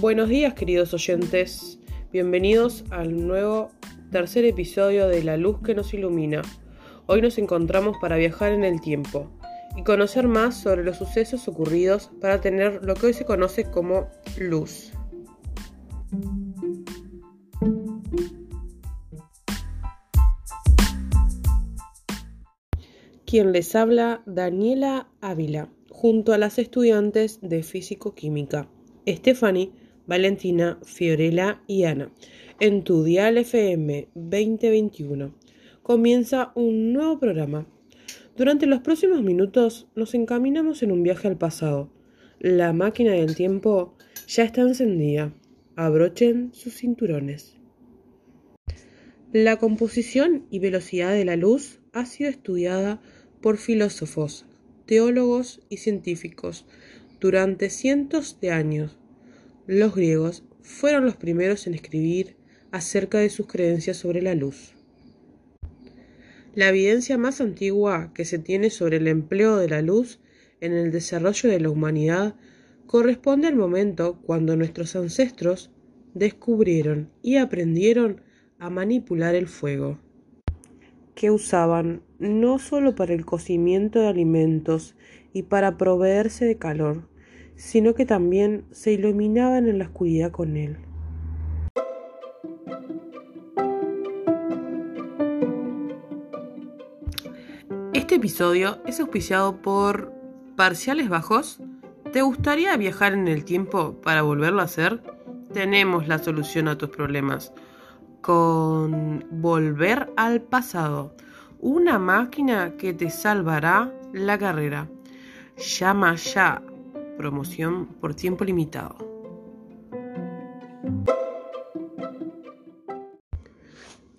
Buenos días queridos oyentes, bienvenidos al nuevo tercer episodio de La Luz que nos ilumina. Hoy nos encontramos para viajar en el tiempo y conocer más sobre los sucesos ocurridos para tener lo que hoy se conoce como luz. Quien les habla, Daniela Ávila, junto a las estudiantes de Físico-Química, Stephanie, Valentina, Fiorella y Ana. En tu Dial FM 2021 comienza un nuevo programa. Durante los próximos minutos nos encaminamos en un viaje al pasado. La máquina del tiempo ya está encendida. Abrochen sus cinturones. La composición y velocidad de la luz ha sido estudiada por filósofos, teólogos y científicos durante cientos de años los griegos fueron los primeros en escribir acerca de sus creencias sobre la luz. La evidencia más antigua que se tiene sobre el empleo de la luz en el desarrollo de la humanidad corresponde al momento cuando nuestros ancestros descubrieron y aprendieron a manipular el fuego, que usaban no solo para el cocimiento de alimentos y para proveerse de calor, sino que también se iluminaban en la oscuridad con él. Este episodio es auspiciado por Parciales Bajos. ¿Te gustaría viajar en el tiempo para volverlo a hacer? Tenemos la solución a tus problemas con Volver al Pasado, una máquina que te salvará la carrera. Llama ya promoción por tiempo limitado.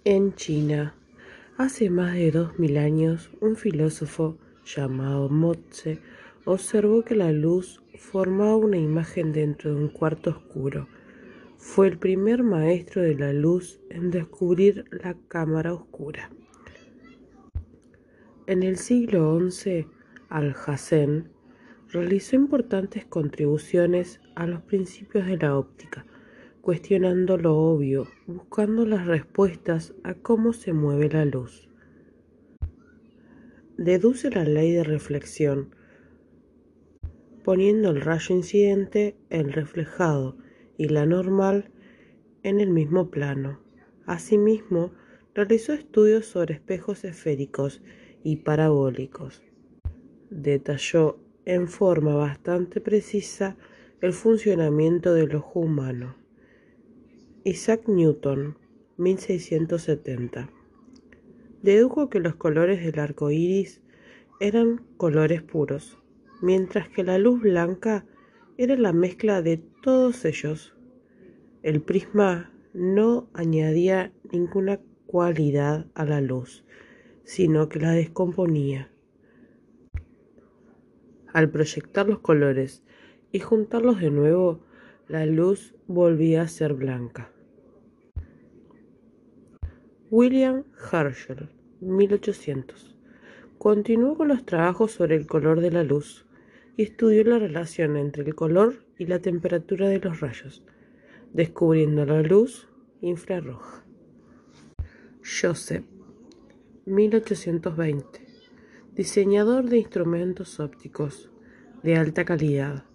En China, hace más de dos mil años, un filósofo llamado Motze observó que la luz formaba una imagen dentro de un cuarto oscuro. Fue el primer maestro de la luz en descubrir la cámara oscura. En el siglo XI, Al-Hassen realizó importantes contribuciones a los principios de la óptica, cuestionando lo obvio, buscando las respuestas a cómo se mueve la luz. Deduce la ley de reflexión, poniendo el rayo incidente, el reflejado y la normal en el mismo plano. Asimismo, realizó estudios sobre espejos esféricos y parabólicos. Detalló en forma bastante precisa el funcionamiento del ojo humano. Isaac Newton, 1670. Dedujo que los colores del arco iris eran colores puros, mientras que la luz blanca era la mezcla de todos ellos. El prisma no añadía ninguna cualidad a la luz, sino que la descomponía. Al proyectar los colores y juntarlos de nuevo, la luz volvía a ser blanca. William Herschel, 1800. Continuó con los trabajos sobre el color de la luz y estudió la relación entre el color y la temperatura de los rayos, descubriendo la luz infrarroja. Joseph, 1820 diseñador de instrumentos ópticos de alta calidad.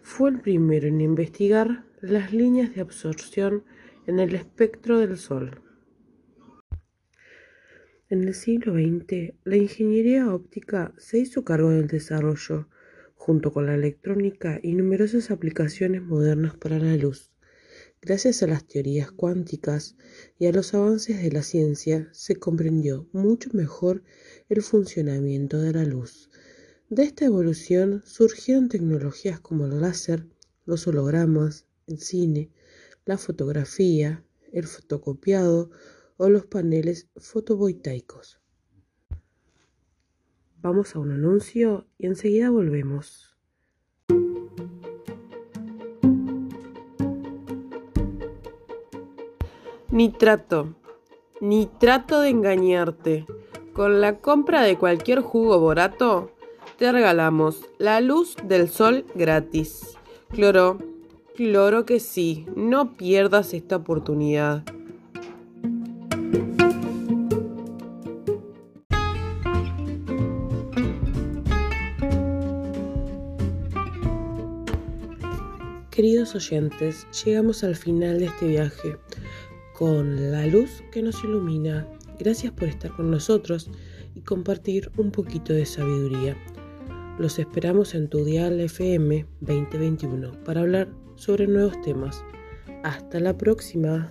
Fue el primero en investigar las líneas de absorción en el espectro del Sol. En el siglo XX, la ingeniería óptica se hizo cargo del desarrollo, junto con la electrónica y numerosas aplicaciones modernas para la luz. Gracias a las teorías cuánticas y a los avances de la ciencia, se comprendió mucho mejor el funcionamiento de la luz. De esta evolución surgieron tecnologías como el láser, los hologramas, el cine, la fotografía, el fotocopiado o los paneles fotovoltaicos. Vamos a un anuncio y enseguida volvemos. Ni trato, ni trato de engañarte. Con la compra de cualquier jugo borato, te regalamos la luz del sol gratis. Cloro, cloro que sí, no pierdas esta oportunidad. Oyentes, llegamos al final de este viaje con la luz que nos ilumina. Gracias por estar con nosotros y compartir un poquito de sabiduría. Los esperamos en tu Dial FM 2021 para hablar sobre nuevos temas. Hasta la próxima.